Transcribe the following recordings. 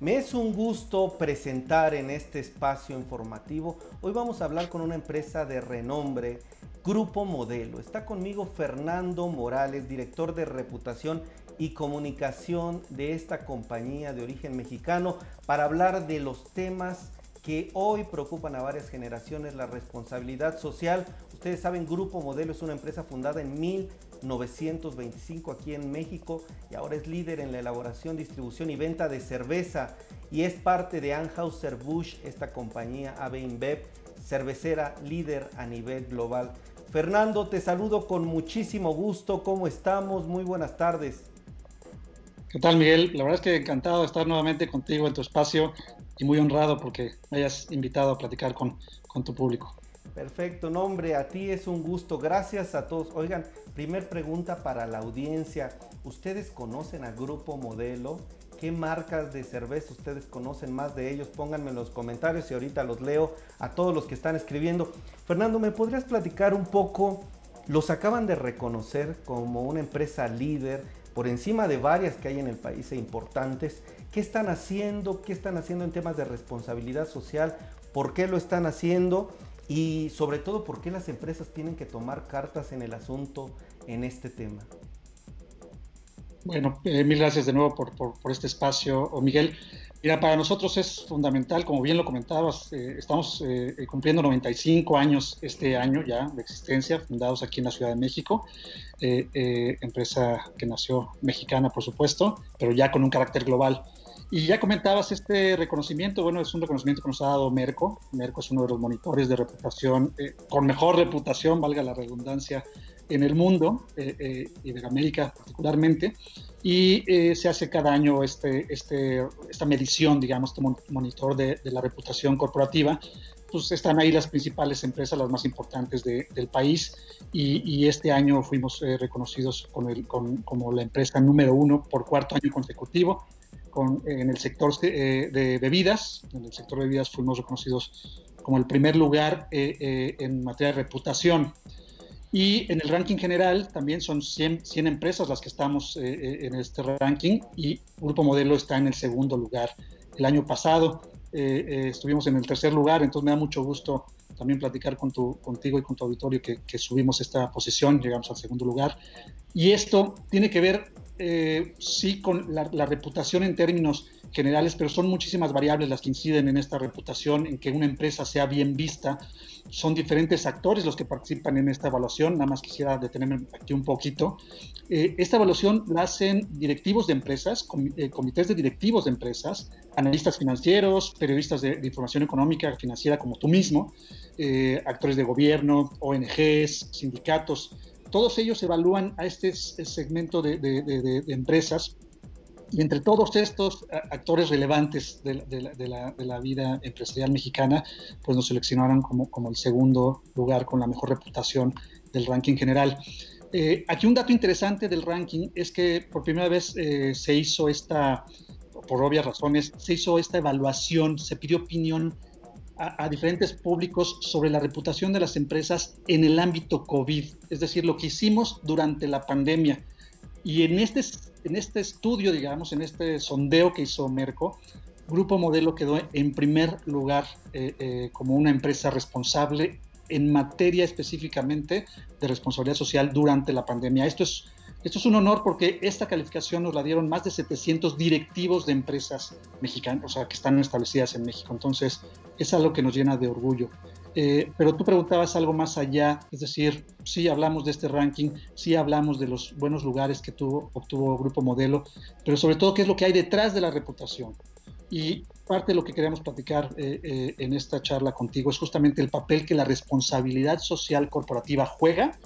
Me es un gusto presentar en este espacio informativo. Hoy vamos a hablar con una empresa de renombre, Grupo Modelo. Está conmigo Fernando Morales, director de reputación y comunicación de esta compañía de origen mexicano, para hablar de los temas que hoy preocupan a varias generaciones, la responsabilidad social. Ustedes saben, Grupo Modelo es una empresa fundada en 1925 aquí en México y ahora es líder en la elaboración, distribución y venta de cerveza y es parte de Anheuser-Busch, esta compañía AB InBev, cervecera líder a nivel global. Fernando, te saludo con muchísimo gusto. ¿Cómo estamos? Muy buenas tardes. ¿Qué tal, Miguel? La verdad es que encantado de estar nuevamente contigo en tu espacio y muy honrado porque me hayas invitado a platicar con, con tu público. Perfecto, nombre, a ti es un gusto. Gracias a todos. Oigan, primer pregunta para la audiencia. ¿Ustedes conocen a Grupo Modelo? ¿Qué marcas de cerveza ustedes conocen más de ellos? Pónganme en los comentarios y ahorita los leo a todos los que están escribiendo. Fernando, ¿me podrías platicar un poco? Los acaban de reconocer como una empresa líder por encima de varias que hay en el país e importantes. ¿Qué están haciendo? ¿Qué están haciendo en temas de responsabilidad social? ¿Por qué lo están haciendo? Y sobre todo, ¿por qué las empresas tienen que tomar cartas en el asunto en este tema? Bueno, eh, mil gracias de nuevo por, este espacio, Miguel. Mira, para nosotros es fundamental, como bien lo comentabas, eh, estamos eh, cumpliendo 95 años este año ya de existencia, fundados aquí en la Ciudad de México, empresa que nació mexicana, por supuesto, pero ya con un carácter global. Y ya comentabas este reconocimiento, bueno, es un reconocimiento que nos ha dado Merco. Merco es uno de los monitores de reputación, eh, con mejor reputación, valga la redundancia, en el mundo, eh, eh, y de América particularmente. Y se hace cada año este, este, esta medición, digamos, este monitor de, la reputación corporativa. Pues están ahí las principales empresas, las más importantes del país, y, este año fuimos reconocidos con el, como la empresa número uno por cuarto año consecutivo en el sector eh, de bebidas. En el sector de bebidas fuimos reconocidos como el primer lugar eh, eh, en materia de reputación. Y en el ranking general también son 100, 100 empresas las que estamos en este ranking y Grupo Modelo está en el segundo lugar. El año pasado estuvimos en el tercer lugar, entonces me da mucho gusto también platicar con tu, contigo y con tu auditorio que, que subimos esta posición, llegamos al segundo lugar. Y esto tiene que ver eh, sí con la, reputación en términos generales, pero son muchísimas variables las que inciden en esta reputación, en que una empresa sea bien vista. Son diferentes actores los que participan en esta evaluación, nada más quisiera detenerme aquí un poquito. Eh, esta evaluación la hacen directivos de empresas, eh, comités de directivos de empresas, analistas financieros, periodistas de, información económica, financiera como tú mismo, actores de gobierno, ONGs, sindicatos, todos ellos evalúan a este segmento de, empresas y entre todos estos actores relevantes de, la, vida empresarial mexicana, pues nos seleccionaron como, como el segundo lugar con la mejor reputación del ranking general. Eh, aquí un dato interesante del ranking es que por primera vez eh, se hizo esta, por obvias razones, se hizo esta evaluación, se pidió opinión a, diferentes públicos sobre la reputación de las empresas en el ámbito COVID, es decir, lo que hicimos durante la pandemia. Y en este, en este estudio, digamos, en este sondeo que hizo Merco, Grupo Modelo quedó en primer lugar eh, eh, como una empresa responsable en materia específicamente de responsabilidad social durante la pandemia. Esto es esto es un honor porque esta calificación nos la dieron más de 700 directivos de empresas mexicanas, o sea, que están establecidas en México. Entonces, es algo que nos llena de orgullo. Eh, pero tú preguntabas algo más allá, es decir, sí hablamos de este ranking, sí hablamos de los buenos lugares que tuvo, obtuvo Grupo Modelo, pero sobre todo qué es lo que hay detrás de la reputación. Y parte de lo que queremos platicar eh, eh, en esta charla contigo es justamente el papel que la responsabilidad social corporativa juega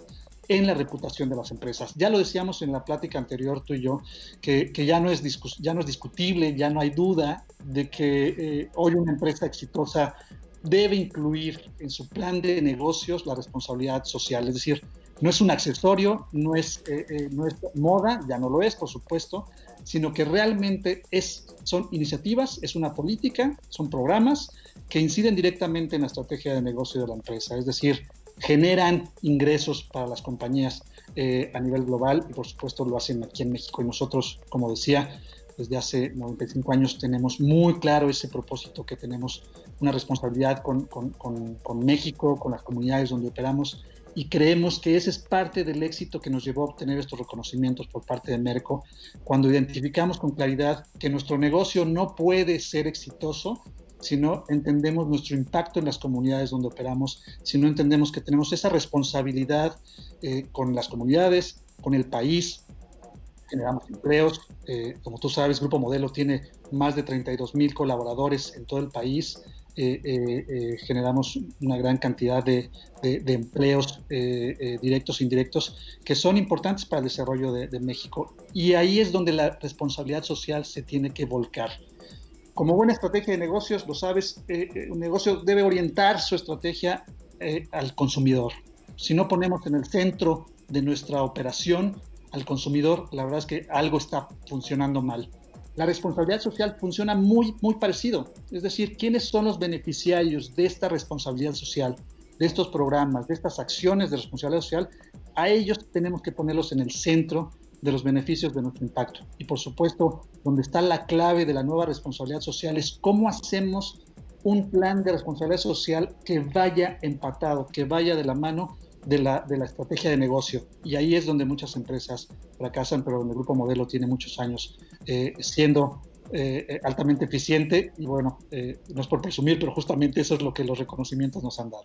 en la reputación de las empresas. Ya lo decíamos en la plática anterior tú y yo, que, ya, no es ya no es discutible, ya no hay duda de que eh, hoy una empresa exitosa debe incluir en su plan de negocios la responsabilidad social, es decir, no es un accesorio, no es, eh, eh, no es moda, ya no lo es, por supuesto, sino que realmente es, son iniciativas, es una política, son programas que inciden directamente en la estrategia de negocio de la empresa. Es decir, generan ingresos para las compañías eh, a nivel global y por supuesto lo hacen aquí en México. Y nosotros, como decía, desde hace 95 años tenemos muy claro ese propósito que tenemos una responsabilidad con, con, con, México, con las comunidades donde operamos y creemos que ese es parte del éxito que nos llevó a obtener estos reconocimientos por parte de Merco, cuando identificamos con claridad que nuestro negocio no puede ser exitoso si no entendemos nuestro impacto en las comunidades donde operamos, si no entendemos que tenemos esa responsabilidad eh, con las comunidades, con el país, generamos empleos. Eh, como tú sabes, Grupo Modelo tiene más de 32 mil colaboradores en todo el país. Eh, generamos una gran cantidad de, empleos directos e indirectos que son importantes para el desarrollo de, de México. Y ahí es donde la responsabilidad social se tiene que volcar como buena estrategia de negocios, lo sabes, eh, eh, un negocio debe orientar su estrategia eh, al consumidor. Si no ponemos en el centro de nuestra operación al consumidor, la verdad es que algo está funcionando mal. La responsabilidad social funciona muy, muy parecido. Es decir, ¿quiénes son los beneficiarios de esta responsabilidad social, de estos programas, de estas acciones de responsabilidad social? A ellos tenemos que ponerlos en el centro de los beneficios de nuestro impacto. Y por supuesto, donde está la clave de la nueva responsabilidad social es cómo hacemos un plan de responsabilidad social que vaya empatado, que vaya de la mano de la, de la estrategia de negocio. Y ahí es donde muchas empresas fracasan, pero donde el Grupo Modelo tiene muchos años eh, siendo eh, altamente eficiente. Y bueno, eh, no es por presumir, pero justamente eso es lo que los reconocimientos nos han dado.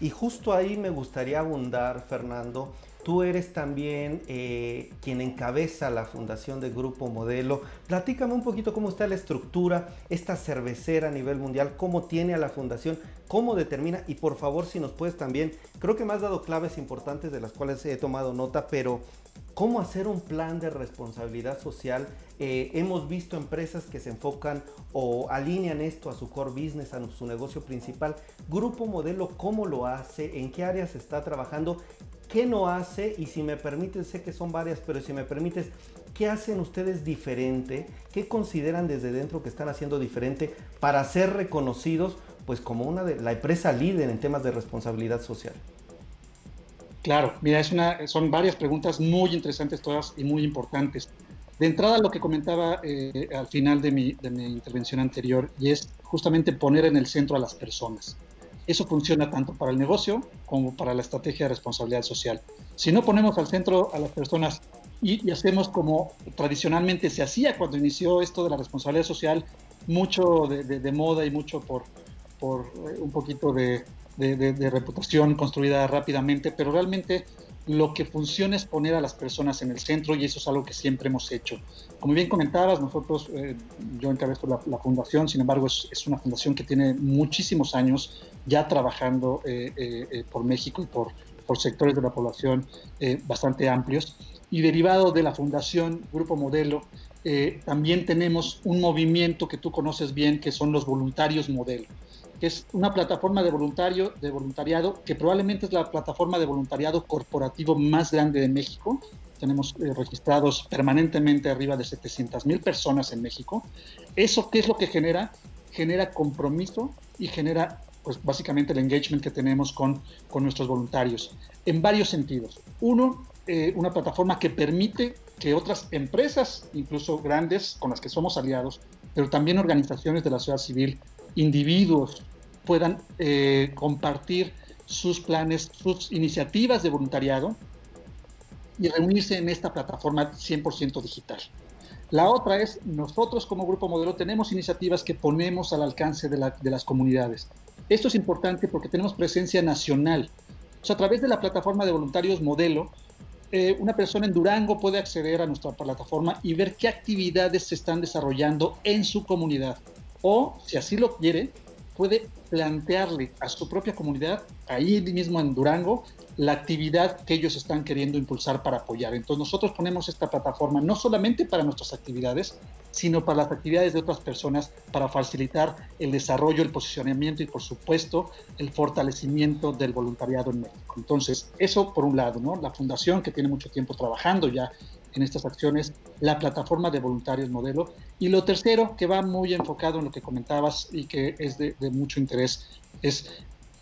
Y justo ahí me gustaría abundar, Fernando, Tú eres también eh, quien encabeza la fundación de Grupo Modelo. Platícame un poquito cómo está la estructura, esta cervecera a nivel mundial, cómo tiene a la fundación, cómo determina y por favor si nos puedes también, creo que me has dado claves importantes de las cuales he tomado nota, pero cómo hacer un plan de responsabilidad social. Eh, hemos visto empresas que se enfocan o alinean esto a su core business, a su negocio principal. Grupo Modelo, ¿cómo lo hace? ¿En qué áreas está trabajando? ¿Qué no hace? Y si me permites, sé que son varias, pero si me permites, ¿qué hacen ustedes diferente? ¿Qué consideran desde dentro que están haciendo diferente para ser reconocidos pues como una de la empresa líder en temas de responsabilidad social? Claro, mira, es una, son varias preguntas muy interesantes todas y muy importantes. De entrada, lo que comentaba eh, al final de mi, de mi intervención anterior, y es justamente poner en el centro a las personas. Eso funciona tanto para el negocio como para la estrategia de responsabilidad social. Si no ponemos al centro a las personas y, hacemos como tradicionalmente se hacía cuando inició esto de la responsabilidad social, mucho de, moda y mucho por, eh, un poquito de, reputación construida rápidamente, pero realmente lo que funciona es poner a las personas en el centro y eso es algo que siempre hemos hecho. Como bien comentabas, nosotros, eh, yo encabezo la, fundación, sin embargo es, una fundación que tiene muchísimos años ya trabajando eh, eh, por México y por sectores de la población bastante amplios. Y derivado de la fundación Grupo Modelo, también tenemos un movimiento que tú conoces bien, que son los voluntarios modelo que es una plataforma de, voluntario, de voluntariado que probablemente es la plataforma de voluntariado corporativo más grande de México. Tenemos eh, registrados permanentemente arriba de 700 mil personas en México. ¿Eso qué es lo que genera? Genera compromiso y genera pues básicamente el engagement que tenemos con, con nuestros voluntarios en varios sentidos. Uno, eh, una plataforma que permite que otras empresas, incluso grandes con las que somos aliados, pero también organizaciones de la sociedad civil, individuos puedan eh, compartir sus planes, sus iniciativas de voluntariado y reunirse en esta plataforma 100% digital. La otra es, nosotros como Grupo Modelo tenemos iniciativas que ponemos al alcance de, las comunidades. Esto es importante porque tenemos presencia nacional. a través de la plataforma de voluntarios Modelo, eh, una persona en Durango puede acceder a nuestra plataforma y ver qué actividades se están desarrollando en su comunidad o, si así lo quiere, puede plantearle a su propia comunidad, ahí mismo en Durango, la actividad que ellos están queriendo impulsar para apoyar. Entonces nosotros ponemos esta plataforma no solamente para nuestras actividades, sino para las actividades de otras personas, para facilitar el desarrollo, el posicionamiento y por supuesto el fortalecimiento del voluntariado en México. Entonces, eso por un lado, ¿no? La fundación que tiene mucho tiempo trabajando ya en estas acciones, la plataforma de voluntarios modelo. Y lo tercero, que va muy enfocado en lo que comentabas y que es de, mucho interés, es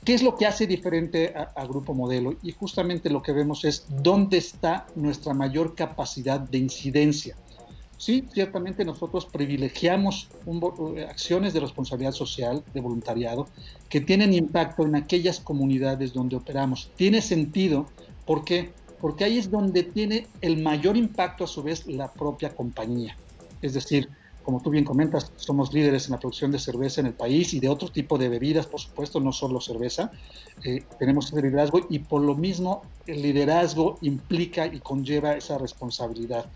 qué es lo que hace diferente a, Grupo Modelo. Y justamente lo que vemos es dónde está nuestra mayor capacidad de incidencia. Sí, ciertamente nosotros privilegiamos acciones de responsabilidad social, de voluntariado, que tienen impacto en aquellas comunidades donde operamos. Tiene sentido, ¿por qué? Porque ahí es donde tiene el mayor impacto a su vez la propia compañía. Es decir, como tú bien comentas, somos líderes en la producción de cerveza en el país y de otro tipo de bebidas, por supuesto, no solo cerveza. Eh, tenemos ese liderazgo y por lo mismo el liderazgo implica y conlleva esa responsabilidad.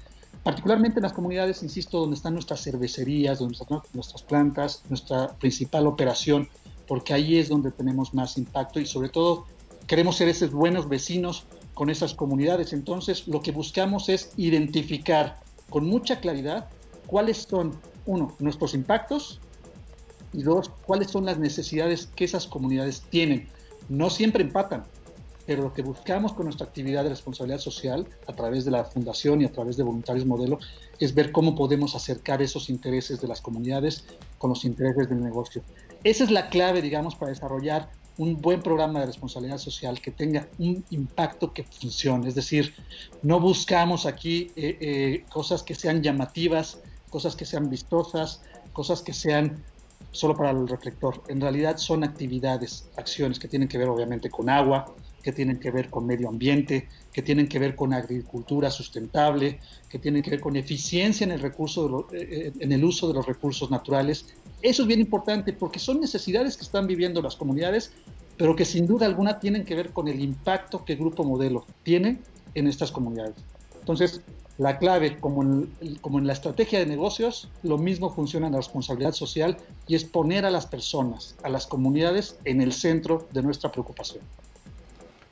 Particularmente en las comunidades, insisto, donde están nuestras cervecerías, donde están nuestras plantas, nuestra principal operación, porque ahí es donde tenemos más impacto y sobre todo queremos ser esos buenos vecinos con esas comunidades. Entonces, lo que buscamos es identificar con mucha claridad cuáles son, uno, nuestros impactos y dos, cuáles son las necesidades que esas comunidades tienen. No siempre empatan, pero lo que buscamos con nuestra actividad de responsabilidad social a través de la fundación y a través de Voluntarios Modelo es ver cómo podemos acercar esos intereses de las comunidades con los intereses del negocio. Esa es la clave, digamos, para desarrollar un buen programa de responsabilidad social que tenga un impacto que funcione. Es decir, no buscamos aquí eh, eh, cosas que sean llamativas, cosas que sean vistosas, cosas que sean solo para el reflector. En realidad son actividades, acciones que tienen que ver obviamente con agua, que tienen que ver con medio ambiente, que tienen que ver con agricultura sustentable, que tienen que ver con eficiencia en el, recurso eh, en el uso de los recursos naturales. Eso es bien importante porque son necesidades que están viviendo las comunidades, pero que sin duda alguna tienen que ver con el impacto que Grupo Modelo tiene en estas comunidades. Entonces, la clave, como en, como en la estrategia de negocios, lo mismo funciona en la responsabilidad social y es poner a las personas, a las comunidades en el centro de nuestra preocupación.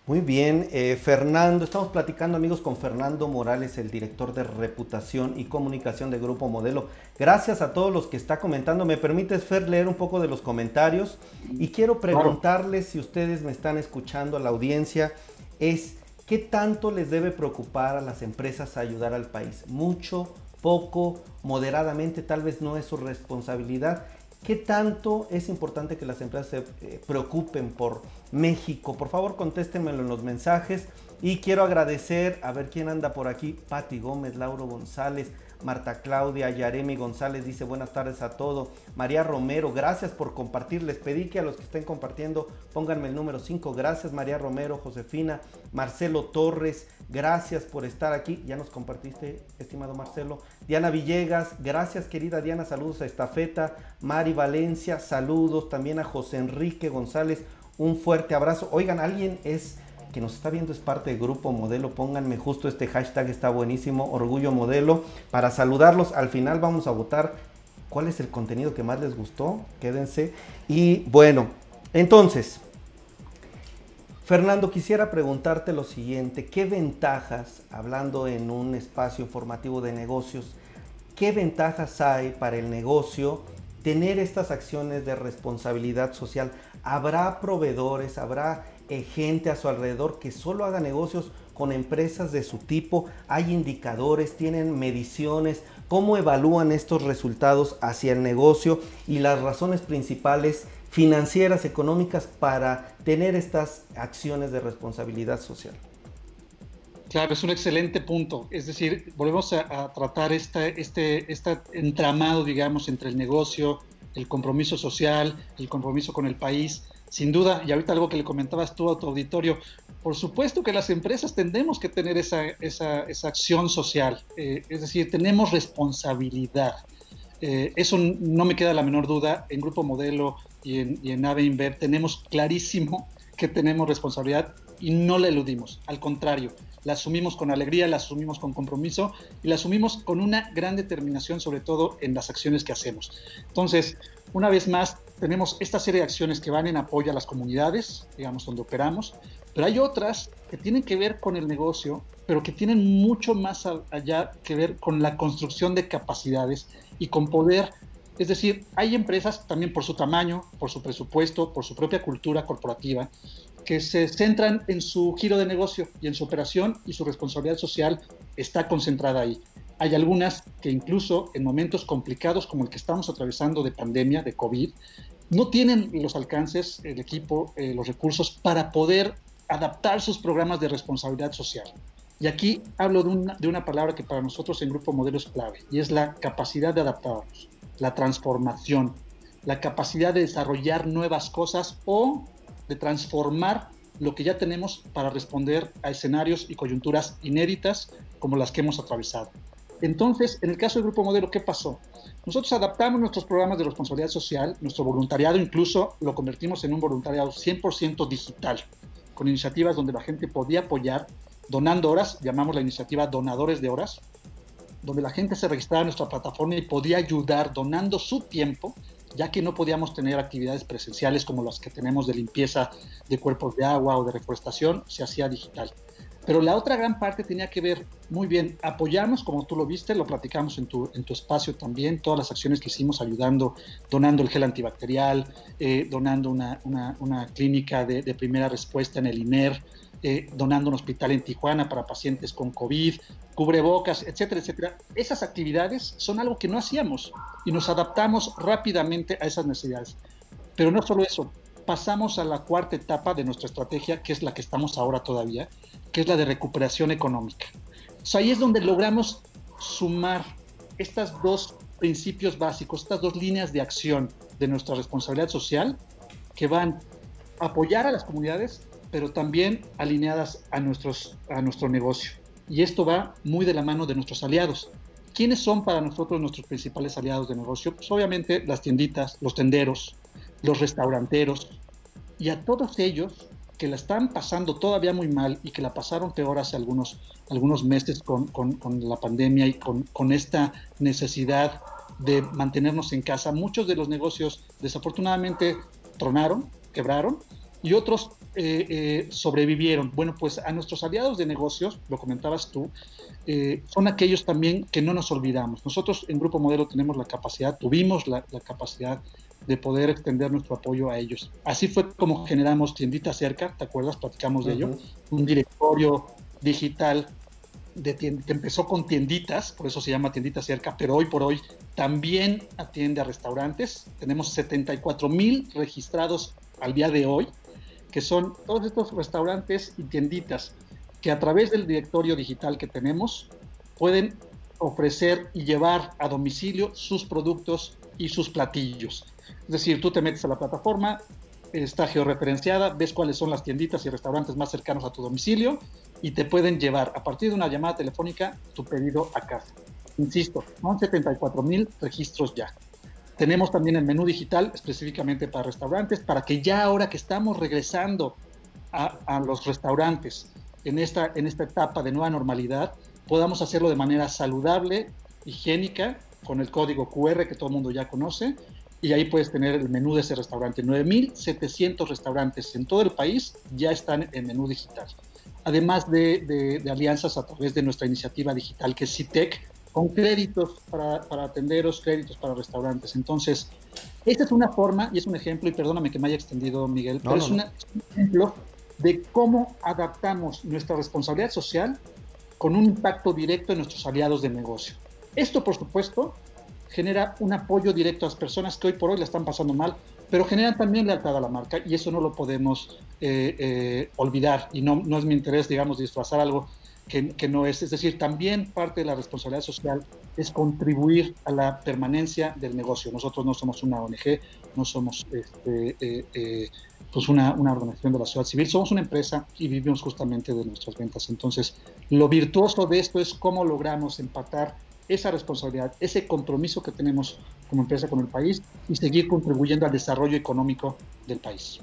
Muy bien, eh, Fernando, estamos platicando amigos con Fernando Morales, el director de reputación y comunicación de Grupo Modelo. Gracias a todos los que está comentando. ¿Me permites, Fer, leer un poco de los comentarios? Y quiero preguntarles si ustedes me están escuchando, la audiencia, es ¿Qué tanto les debe preocupar a las empresas ayudar al país? ¿Mucho? ¿Poco? ¿Moderadamente? Tal vez no es su responsabilidad. ¿Qué tanto es importante que las empresas se eh, preocupen por México? Por favor, contéstenmelo en los mensajes. Y quiero agradecer, a ver quién anda por aquí, Patti Gómez, Lauro González, Marta Claudia, Yaremi González dice buenas tardes a todos. María Romero, gracias por compartir. Les pedí que a los que estén compartiendo pónganme el número 5. Gracias María Romero, Josefina, Marcelo Torres, gracias por estar aquí. Ya nos compartiste, estimado Marcelo. Diana Villegas, gracias querida Diana, saludos a Estafeta. Mari Valencia, saludos también a José Enrique González. Un fuerte abrazo. Oigan, alguien es que nos está viendo es parte del grupo modelo, pónganme justo este hashtag, está buenísimo, orgullo modelo, para saludarlos. Al final vamos a votar cuál es el contenido que más les gustó, quédense. Y bueno, entonces, Fernando, quisiera preguntarte lo siguiente, ¿qué ventajas, hablando en un espacio informativo de negocios, qué ventajas hay para el negocio tener estas acciones de responsabilidad social? ¿Habrá proveedores, habrá gente a su alrededor que solo haga negocios con empresas de su tipo, hay indicadores, tienen mediciones, cómo evalúan estos resultados hacia el negocio y las razones principales financieras, económicas para tener estas acciones de responsabilidad social. Claro, es un excelente punto. Es decir, volvemos a, tratar este, este entramado, digamos, entre el negocio, el compromiso social, el compromiso con el país, sin duda, y ahorita algo que le comentabas tú a tu auditorio, por supuesto que las empresas tendemos que tener esa, esa, esa acción social, eh, es decir, tenemos responsabilidad. Eh, eso no me queda la menor duda. En Grupo Modelo y en, y en AVE Inver tenemos clarísimo que tenemos responsabilidad y no la eludimos. Al contrario, la asumimos con alegría, la asumimos con compromiso y la asumimos con una gran determinación, sobre todo en las acciones que hacemos. Entonces, una vez más, tenemos esta serie de acciones que van en apoyo a las comunidades, digamos, donde operamos, pero hay otras que tienen que ver con el negocio, pero que tienen mucho más allá que ver con la construcción de capacidades y con poder. Es decir, hay empresas también por su tamaño, por su presupuesto, por su propia cultura corporativa, que se centran en su giro de negocio y en su operación y su responsabilidad social está concentrada ahí. Hay algunas que incluso en momentos complicados como el que estamos atravesando de pandemia, de COVID, no tienen los alcances, el equipo, eh, los recursos para poder adaptar sus programas de responsabilidad social. Y aquí hablo de una, de una palabra que para nosotros en Grupo Modelo es clave, y es la capacidad de adaptarnos, la transformación, la capacidad de desarrollar nuevas cosas o de transformar lo que ya tenemos para responder a escenarios y coyunturas inéditas como las que hemos atravesado. Entonces, en el caso del Grupo Modelo, ¿qué pasó? Nosotros adaptamos nuestros programas de responsabilidad social, nuestro voluntariado incluso lo convertimos en un voluntariado 100% digital, con iniciativas donde la gente podía apoyar donando horas, llamamos la iniciativa Donadores de Horas, donde la gente se registraba en nuestra plataforma y podía ayudar donando su tiempo, ya que no podíamos tener actividades presenciales como las que tenemos de limpieza de cuerpos de agua o de reforestación, se hacía digital. Pero la otra gran parte tenía que ver, muy bien, apoyarnos, como tú lo viste, lo platicamos en tu, en tu espacio también, todas las acciones que hicimos ayudando, donando el gel antibacterial, eh, donando una, una, una clínica de, de, primera respuesta en el INER, eh, donando un hospital en Tijuana para pacientes con COVID, cubrebocas, etcétera, etcétera. Esas actividades son algo que no hacíamos y nos adaptamos rápidamente a esas necesidades. Pero no solo eso, pasamos a la cuarta etapa de nuestra estrategia, que es la que estamos ahora todavía, que es la de recuperación económica. O ahí es donde logramos sumar estos dos principios básicos, estas dos líneas de acción de nuestra responsabilidad social, que van a apoyar a las comunidades, pero también alineadas a, nuestros, a nuestro negocio. Y esto va muy de la mano de nuestros aliados. ¿Quiénes son para nosotros nuestros principales aliados de negocio? Pues obviamente las tienditas, los tenderos, los restauranteros y a todos ellos que la están pasando todavía muy mal y que la pasaron peor hace algunos, algunos meses con, con, con la pandemia y con, con, esta necesidad de mantenernos en casa. Muchos de los negocios desafortunadamente tronaron, quebraron y otros eh, eh, sobrevivieron. Bueno, pues a nuestros aliados de negocios, lo comentabas tú, eh, son aquellos también que no nos olvidamos. Nosotros en Grupo Modelo tenemos la capacidad, tuvimos la, la capacidad de poder extender nuestro apoyo a ellos. Así fue como generamos Tiendita Cerca, ¿te acuerdas? Platicamos de uh -huh. ello. Un directorio digital de que empezó con tienditas, por eso se llama Tiendita Cerca, pero hoy por hoy también atiende a restaurantes. Tenemos 74 mil registrados al día de hoy, que son todos estos restaurantes y tienditas que a través del directorio digital que tenemos pueden ofrecer y llevar a domicilio sus productos y sus platillos. Es decir, tú te metes a la plataforma, está georreferenciada, ves cuáles son las tienditas y restaurantes más cercanos a tu domicilio y te pueden llevar a partir de una llamada telefónica tu pedido a casa. Insisto, son 74 mil registros ya. Tenemos también el menú digital específicamente para restaurantes, para que ya ahora que estamos regresando a, los restaurantes en esta, en esta etapa de nueva normalidad, podamos hacerlo de manera saludable, higiénica, con el código QR que todo el mundo ya conoce, y ahí puedes tener el menú de ese restaurante. 9.700 restaurantes en todo el país ya están en menú digital. Además de, de, de, alianzas a través de nuestra iniciativa digital que es CITEC, con créditos para, para atenderos, créditos para restaurantes. Entonces, esta es una forma y es un ejemplo, y perdóname que me haya extendido, Miguel, no, pero no, es, una, es un ejemplo de cómo adaptamos nuestra responsabilidad social con un impacto directo en nuestros aliados de negocio. Esto, por supuesto, genera un apoyo directo a las personas que hoy por hoy la están pasando mal, pero generan también lealtad a la marca y eso no lo podemos eh, eh, olvidar y no, no, es mi interés, digamos, disfrazar algo que, que, no es. Es decir, también parte de la responsabilidad social es contribuir a la permanencia del negocio. Nosotros no somos una ONG, no somos este, eh, pues una, una, organización de la sociedad civil, somos una empresa y vivimos justamente de nuestras ventas. Entonces, lo virtuoso de esto es cómo logramos empatar esa responsabilidad, ese compromiso que tenemos como empresa con el país y seguir contribuyendo al desarrollo económico del país.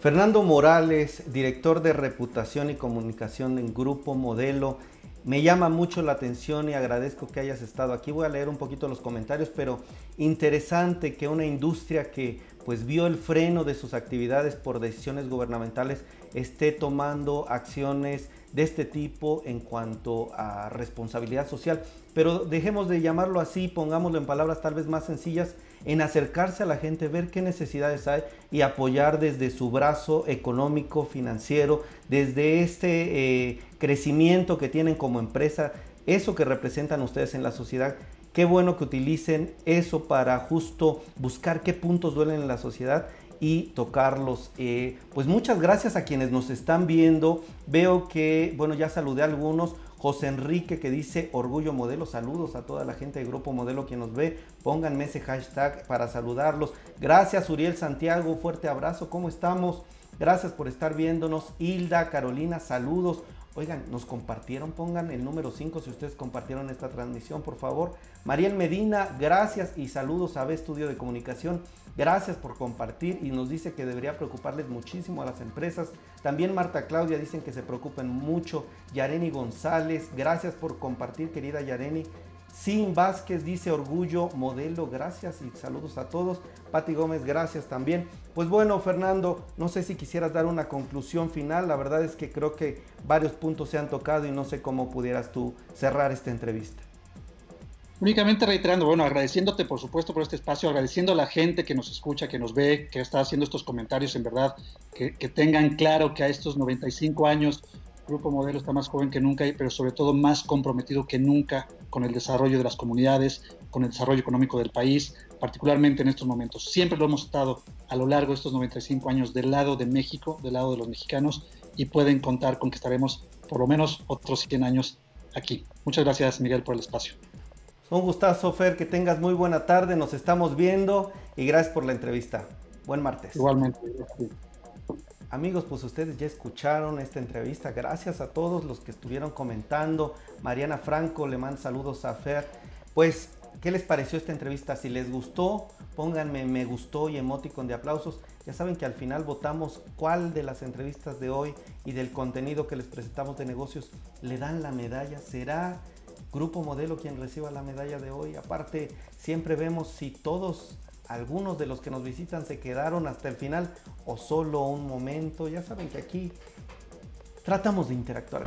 Fernando Morales, director de reputación y comunicación en Grupo Modelo. Me llama mucho la atención y agradezco que hayas estado aquí. Voy a leer un poquito los comentarios, pero interesante que una industria que pues vio el freno de sus actividades por decisiones gubernamentales esté tomando acciones de este tipo en cuanto a responsabilidad social. Pero dejemos de llamarlo así, pongámoslo en palabras tal vez más sencillas, en acercarse a la gente, ver qué necesidades hay y apoyar desde su brazo económico, financiero, desde este eh, crecimiento que tienen como empresa, eso que representan ustedes en la sociedad. Qué bueno que utilicen eso para justo buscar qué puntos duelen en la sociedad y tocarlos. Eh, pues muchas gracias a quienes nos están viendo. Veo que, bueno, ya saludé a algunos. José Enrique que dice Orgullo Modelo, saludos a toda la gente de Grupo Modelo que nos ve, pónganme ese hashtag para saludarlos. Gracias Uriel Santiago, fuerte abrazo, ¿cómo estamos? Gracias por estar viéndonos. Hilda, Carolina, saludos. Oigan, nos compartieron, pongan el número 5 si ustedes compartieron esta transmisión, por favor. Mariel Medina, gracias y saludos a B Estudio de Comunicación. Gracias por compartir y nos dice que debería preocuparles muchísimo a las empresas. También Marta Claudia dicen que se preocupen mucho. Yareni González, gracias por compartir, querida Yareni. Sin Vázquez dice orgullo, modelo, gracias y saludos a todos. Pati Gómez, gracias también. Pues bueno, Fernando, no sé si quisieras dar una conclusión final. La verdad es que creo que varios puntos se han tocado y no sé cómo pudieras tú cerrar esta entrevista. Únicamente reiterando, bueno, agradeciéndote por supuesto por este espacio, agradeciendo a la gente que nos escucha, que nos ve, que está haciendo estos comentarios, en verdad, que, tengan claro que a estos 95 años Grupo Modelo está más joven que nunca, pero sobre todo más comprometido que nunca con el desarrollo de las comunidades, con el desarrollo económico del país, particularmente en estos momentos. Siempre lo hemos estado a lo largo de estos 95 años del lado de México, del lado de los mexicanos, y pueden contar con que estaremos por lo menos otros 100 años aquí. Muchas gracias, Miguel, por el espacio. Un gustazo, Fer, que tengas muy buena tarde, nos estamos viendo y gracias por la entrevista. Buen martes. Igualmente. Amigos, pues ustedes ya escucharon esta entrevista. Gracias a todos los que estuvieron comentando. Mariana Franco le manda saludos a Fer. Pues, ¿qué les pareció esta entrevista? Si les gustó, pónganme me gustó y emoticon de aplausos. Ya saben que al final votamos cuál de las entrevistas de hoy y del contenido que les presentamos de negocios le dan la medalla. ¿Será Grupo Modelo quien reciba la medalla de hoy. Aparte, siempre vemos si todos, algunos de los que nos visitan se quedaron hasta el final o solo un momento. Ya saben que aquí tratamos de interactuar